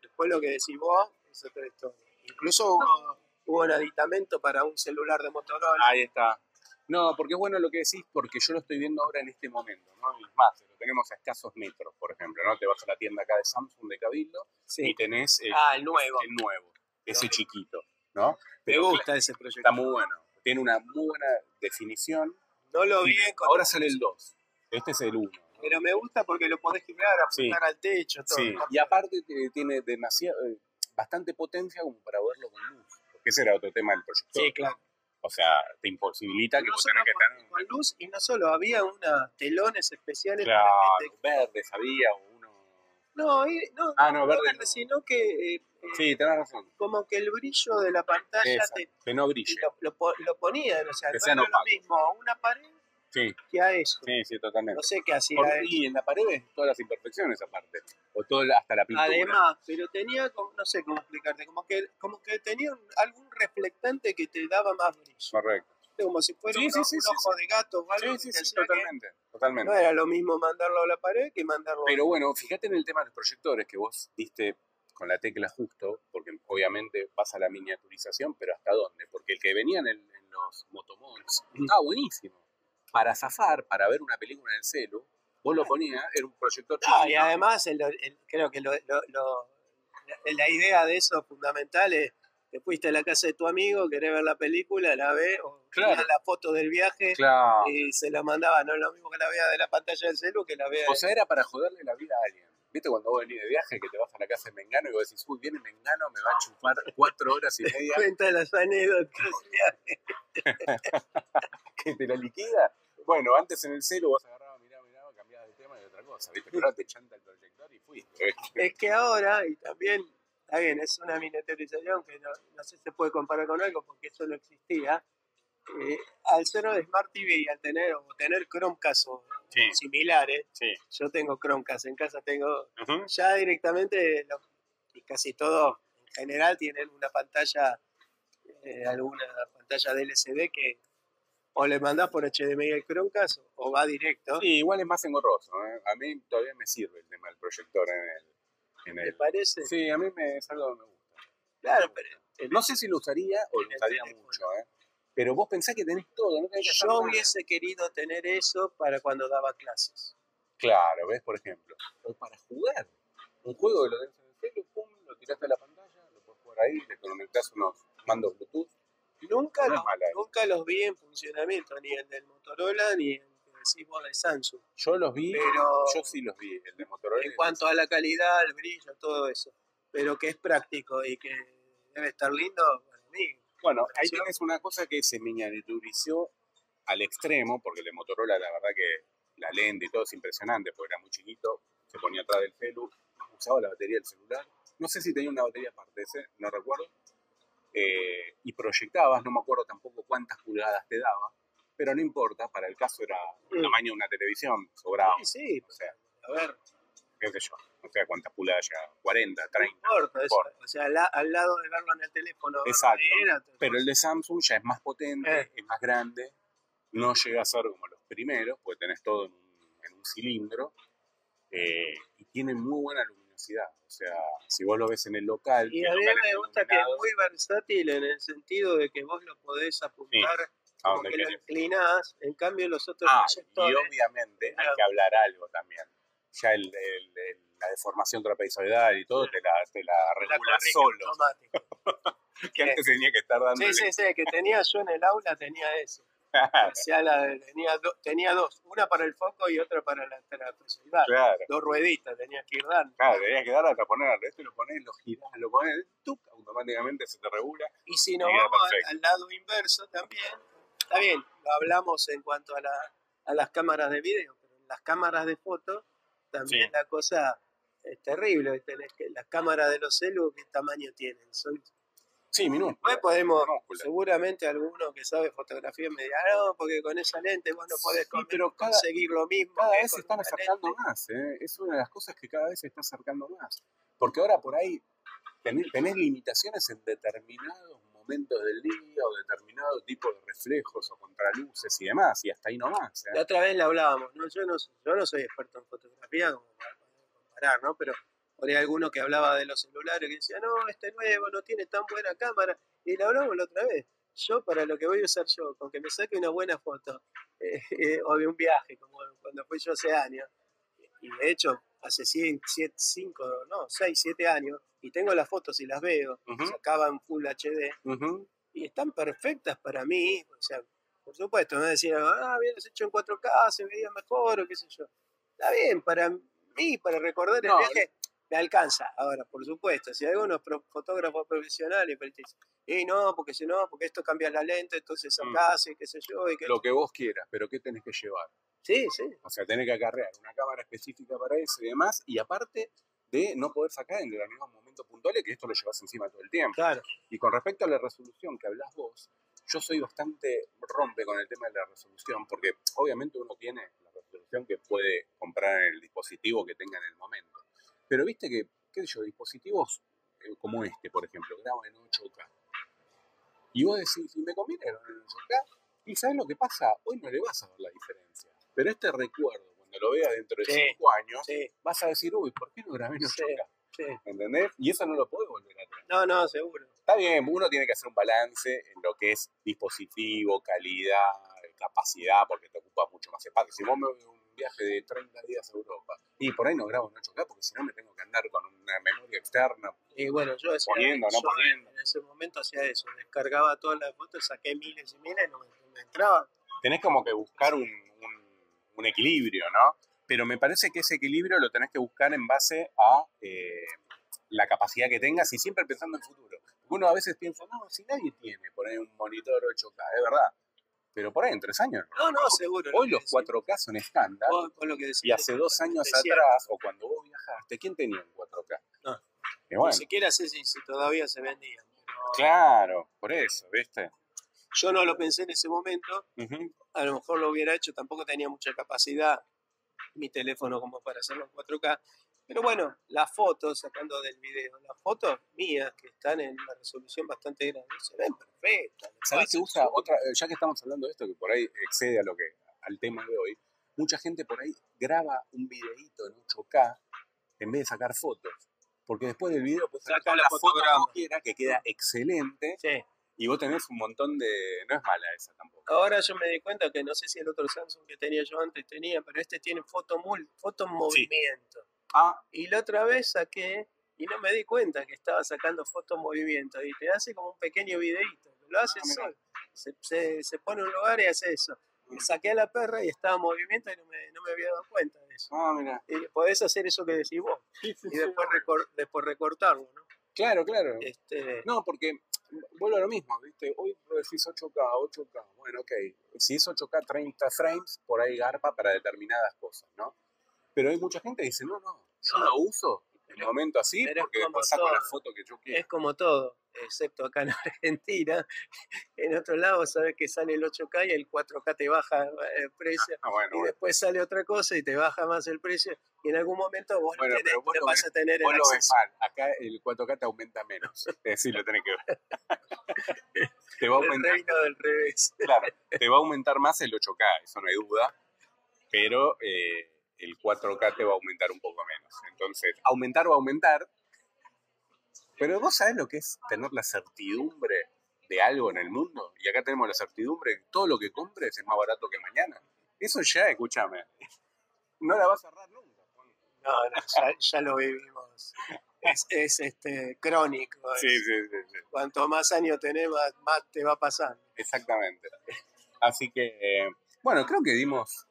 después lo que decís vos es otra historia. Incluso hubo, hubo un aditamento para un celular de Motorola. Ahí está. No, porque es bueno lo que decís, porque yo lo estoy viendo ahora en este momento, ¿no? Y es más, lo tenemos a escasos metros, por ejemplo, ¿no? Te vas a la tienda acá de Samsung de Cabildo y Sí. tenés el, Ah, el nuevo. el nuevo, ese chiquito, ¿no? Me gusta ese proyecto. está muy bueno, tiene una muy buena definición. No lo vi Y en ahora sale el 2, este es el 1. Pero me gusta porque lo podés girar, apuntar al techo, todo. Sí, y aparte te- tiene demasiado, eh, bastante potencia como para verlo con luz, porque ese era otro tema del proyector. Sí, claro. O sea, te imposibilita que No vos tenés que estar... con luz y no solo, había unos telones especiales Claro, verdes había uno... No, y- no, Ah, no, verde no. sino que eh, eh, Sí, tenés razón. como que el brillo de la pantalla Esa, te, que no brille. lo, lo, po- lo ponían, o sea, Que no era lo mismo una pared Sí, que a eso. sí, sí, totalmente. No sé qué hacía Por- él. y en la pared ves todas las imperfecciones aparte. O todo, la- hasta la pintura. Además, pero tenía, como, no sé cómo explicarte, como que, como que tenía un- algún reflectante que te daba más brillo. Correcto. Como si fuera Sí, un, sí, ojo de gato o algo. Sí, sí, totalmente. Totalmente. No era lo mismo mandarlo a la pared que mandarlo Pero bueno, fíjate en el tema de los proyectores que vos diste con la tecla justo, porque obviamente pasa la miniaturización, pero ¿hasta dónde? Porque el que venía en, el- en los motomods Mm. estaba buenísimo. Para zafar, para ver una película en el celu, vos lo ponías, era un proyector Ah, y chiquito. además, el- el- creo que lo- lo- lo- la, idea de eso fundamental es que fuiste a la casa de tu amigo, querés ver la película, la ve, o Claro. la foto del viaje Claro. y se la mandaba, no es lo mismo que la vea de la pantalla del celu que la vea O sea, era para joderle la vida a alguien. ¿Viste cuando vos venís de viaje que te vas a la casa de Mengano y vos decís, uy, viene Mengano, me va a chupar cuatro horas y media cuenta las anécdotas. que te la liquida? Bueno, antes en el celu vos agarrabas, mirabas, mirabas, cambiabas de tema y otra cosa, ¿viste? Pero ahora te chanta el proyector y fuiste. es que ahora, y también, está bien, es una miniaturización que no, no sé si se puede comparar con algo porque eso no existía. Eh, al ser de Smart TV y al tener, o tener Chromecast o Sí. similares, Sí. yo tengo Chromecast, en casa tengo ya directamente, lo- y casi todos en general tienen una pantalla, eh, alguna pantalla de LCD que o le mandás por HDMI al Chromecast o, va directo. Sí, igual es más engorroso. ¿eh? A mí todavía me sirve el tema del proyector en el... En ¿Te el... parece? Sí, a mí me, es algo que me gusta. Claro, pero el- No sé si lo usaría o lo el usaría mucho, ¿eh? Pero vos pensás que tenés todo, no tenés que yo nada. hubiese querido tener eso para cuando daba clases. Claro, ¿ves? Por ejemplo. O para jugar. Un juego que lo tenés en el celu, pum, lo tiraste a la pantalla, lo puedes jugar ahí, le conectás unos mandos Bluetooth. Nunca, No es los, esa. nunca los vi en funcionamiento, ni el del Motorola ni el que decís vos de Samsung. Yo los vi, Pero yo sí los vi, el de Motorola. en cuanto a la calidad, el brillo, todo eso. Pero que es práctico y que debe estar lindo, para mí. Bueno, ahí tienes una cosa que se miniaturizó al extremo, porque el de Motorola, la verdad que la lente y todo es impresionante, porque era muy chiquito, se ponía atrás del celu, usaba la batería del celular, no sé si tenía una batería aparte, ese, no recuerdo, eh, y proyectabas, no me acuerdo tampoco cuántas pulgadas te daba, pero no importa, para el caso era el Mm. tamaño de una televisión, sobraba, Sí, sí, o sea, a ver, qué sé yo, no sé cuántas pulgadas ya, 40, no 30, importa. eso, importa. o sea, al, al lado de verlo en el teléfono, Exacto. era Pero el de Samsung ya es más potente, Eh. es más grande, no llega a ser como los primeros, porque tenés todo en un, en un cilindro, eh, y tiene muy buena O sea, si vos lo ves en el local, Y a mí me gusta que es muy versátil en el sentido de que vos lo podés apuntar a como que lo inclinás, en cambio los otros Ah, y obviamente hay que hablar algo también. Ya el- el- el- la deformación trapezoidal y todo te la, te la la regula solo. Que antes tenía que estar dando. Sí, sí, sí, que tenía yo en el aula tenía eso. La- tenía, do- tenía dos, una para el foco y otra para la claro. Dos rueditas tenía que ir dando. Claro, tenías que dar hasta ponerle esto y lo pones, lo girás, lo pones, ¡tuc! automáticamente se te regula. Y si nos vamos al, lado inverso también, está bien, lo hablamos en cuanto a, la- a las cámaras de video, pero en las cámaras de foto también Sí. la cosa es terrible. Tenés que, las cámaras de los celus, ¿qué tamaño tienen? Son Sí, minúscula. Después podemos, seguramente alguno que sabe fotografía me dirá, no, porque con esa lente vos no podés Sí, comer- pero cada- conseguir lo mismo. Cada vez se están acercando lente". más, ¿eh? Es una de las cosas que cada vez se está acercando más. Porque ahora por ahí tenés, tenés limitaciones en determinados momentos del día o determinado tipo de reflejos o contraluces y demás, y hasta ahí nomás. ¿eh? La otra vez le hablábamos, ¿no? Yo no, yo no soy experto en fotografía como para comparar, ¿no? Pero ahí alguno que hablaba de los celulares que decía, no, este nuevo no tiene tan buena cámara. Y lo hablamos la otra vez. Yo, para lo que voy a usar yo, con que me saque una buena foto, eh, eh, o de un viaje, como cuando fui yo hace años, y de hecho, hace 5, no, 6, 7 años, y tengo las fotos y las veo, Ujú. sacaban Full HD, Ujú. y están perfectas para mí. O sea, por supuesto, no decían, ah, habías hecho en 4K, se veía mejor o qué sé yo. Está bien, para mí, para recordar el No, viaje, me alcanza. Ahora, por supuesto, si hay algunos pro- fotógrafos profesionales pero te dicen, y no, porque si no, porque esto cambia la lente, entonces Mm. sacás y qué sé yo. Y que... Lo que vos quieras, pero ¿qué tenés que llevar? Sí, sí. O sea, tenés que acarrear una cámara específica para eso y demás, y aparte de no poder sacar en determinados momentos puntuales, que esto lo llevas encima todo el tiempo. Claro. Y con respecto a la resolución que hablas vos, yo soy bastante rompe con el tema de la resolución, porque obviamente uno tiene la resolución que puede comprar en el dispositivo que tenga en el momento. Pero viste que, qué sé yo, dispositivos eh, como este, por ejemplo, graban en 8K. Y vos decís, si me conviene grabar en 8K, y ¿sabes lo que pasa? Hoy no le vas a ver la diferencia. Pero este recuerdo, cuando lo veas dentro de Sí. 5 años, Sí, vas a decir, uy, ¿por qué no grabé en 8K? Sí. ¿Entendés? Y eso no lo puedes volver a traer. No, no, seguro. Está bien, uno tiene que hacer un balance en lo que es dispositivo, calidad, capacidad, porque te ocupa mucho más espacio. Si vos me voy a un viaje de 30 días a Europa y por ahí no grabo en 8K porque si no me tengo que andar con una memoria externa. Y bueno, yo, hacía- Poniendo, no yo poniendo. en ese momento hacía eso, descargaba todas las fotos, saqué miles y miles, no me, no me entraba. Tenés como que buscar un, un- un equilibrio, ¿no? Pero me parece que ese equilibrio lo tenés que buscar en base a eh, la capacidad que tengas y siempre pensando en futuro. Uno a veces piensa, no, si nadie tiene ahí un monitor 8K, es verdad. Pero por ahí en tres años. No, no, seguro. lo Hoy que los decís. 4K son estándar. Lo Y hace dos años atrás, o cuando vos viajaste, ¿quién tenía un 4K? No. Y bueno, Ni siquiera sé si, si todavía se vendían. pero claro, por eso, ¿viste? Yo no lo pensé en ese momento, a lo mejor lo hubiera hecho, tampoco tenía mucha capacidad mi teléfono como para hacerlo en 4K. Pero bueno, las fotos, sacando del video, las fotos mías que están en una resolución bastante grande, se ven perfectas. ¿Sabés que usa otra, ya que estamos hablando de esto, que por ahí excede a lo que, al tema de hoy, mucha gente por ahí graba un videíto en 8K en vez de sacar fotos. Porque después del video puedes sacar Saca la la foto vos quieras, que queda excelente, Sí. y vos tenés un montón de... No es mala esa tampoco. Ahora yo me di cuenta que no sé si el otro Samsung que tenía yo antes tenía, pero este tiene foto, mul- foto en movimiento. Ah, Y la otra vez saqué y no me di cuenta que estaba sacando foto en movimiento. Y te hace como un pequeño videíto. Lo hace Ah, solo. Se, se, se pone en un lugar y hace eso. Y saqué a la perra y estaba en movimiento y no me, no me había dado cuenta de eso. ah, mira. Y podés hacer eso que decís vos. Y después, recor- después recortarlo, ¿no? Claro, claro. Este, No, porque vuelvo a lo mismo, ¿viste? Hoy decís 8K, 8K. Bueno, ok. Si es 8K 30 frames, por ahí garpa para determinadas cosas, ¿no? Pero hay mucha gente que dice, no, no, yo No. uso en un momento así pero porque después saco la todo. foto que yo quiero. es como todo, excepto acá en Argentina. En otro lado sabes que sale el 8K y el 4K te baja el precio. Ah, bueno, y bueno. después sale otra cosa y te baja más el precio y en algún momento vos, Bueno, tenés- vos lo vas ves- a tener el Vos lo ves mal. Acá el 4K te aumenta menos. Es decir, lo tenés que ver. te va a El aumentar, reino del revés. claro, te va a aumentar más el 8K, eso no hay duda. Pero eh, el 4K te va a aumentar un poco menos. Entonces, aumentar va a aumentar. Pero vos sabés lo que es tener la certidumbre de algo en el mundo. Y acá tenemos la certidumbre que todo lo que compres es más barato que mañana. Eso ya, escúchame, no la vas a cerrar nunca. No, no, ya, ya lo vivimos. Es, es, este, crónico. Sí, sí, sí, sí. Cuanto más años tenés, más, más te va pasando. Exactamente. Así que, eh, bueno, creo que dimos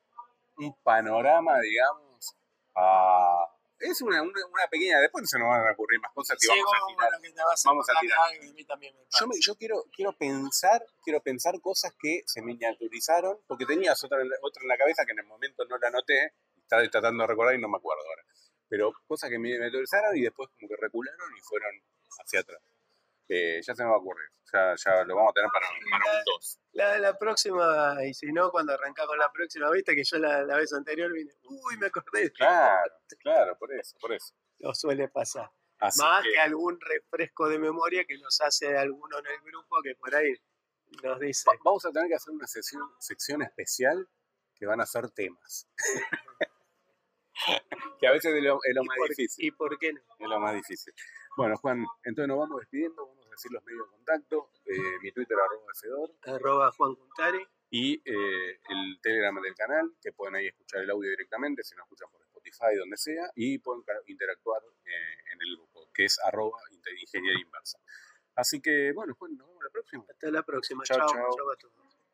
un panorama, digamos, a... Es una, una, una pequeña... Después se nos van a ocurrir más cosas y vamos a tirar. bueno, que a vamos a tirar. algo y a mí también me Yo, me- yo quiero, quiero pensar quiero pensar cosas que se miniaturizaron, porque tenías otra, en la- otra en la cabeza que en el momento no la anoté, estaba tratando de recordar y no me acuerdo ahora. Pero cosas que miniaturizaron y después como que recularon y fueron hacia atrás. Eh, ya se me va a ocurrir. Ya, ya lo vamos a tener para, para un 2. La, la próxima, y si no, cuando arrancamos la próxima, viste que yo la, la vez anterior vine, uy, me acordé. de- Claro, claro, por eso, por eso. Lo suele pasar. Así Más que- que algún refresco de memoria que nos hace alguno en el grupo que por ahí nos dice. Va- Vamos a tener que hacer una sesión, sección especial que van a ser temas. que a veces es lo, es lo ¿Y más por- difícil. ¿Y por qué no? Es lo más difícil. Bueno, Juan, entonces nos vamos despidiendo, decir los medios de contacto. eh, mi Twitter arroba Fedor Arroba Juan Cuntari. y eh, el Telegram del canal, que pueden ahí escuchar el audio directamente, si no escuchan por Spotify, donde sea, y pueden interactuar eh, en el grupo, que es arroba ingeniería inversa. Así que, bueno, Juan, nos vemos la próxima. Hasta la próxima. Chao, Chao, chao. chao a todos.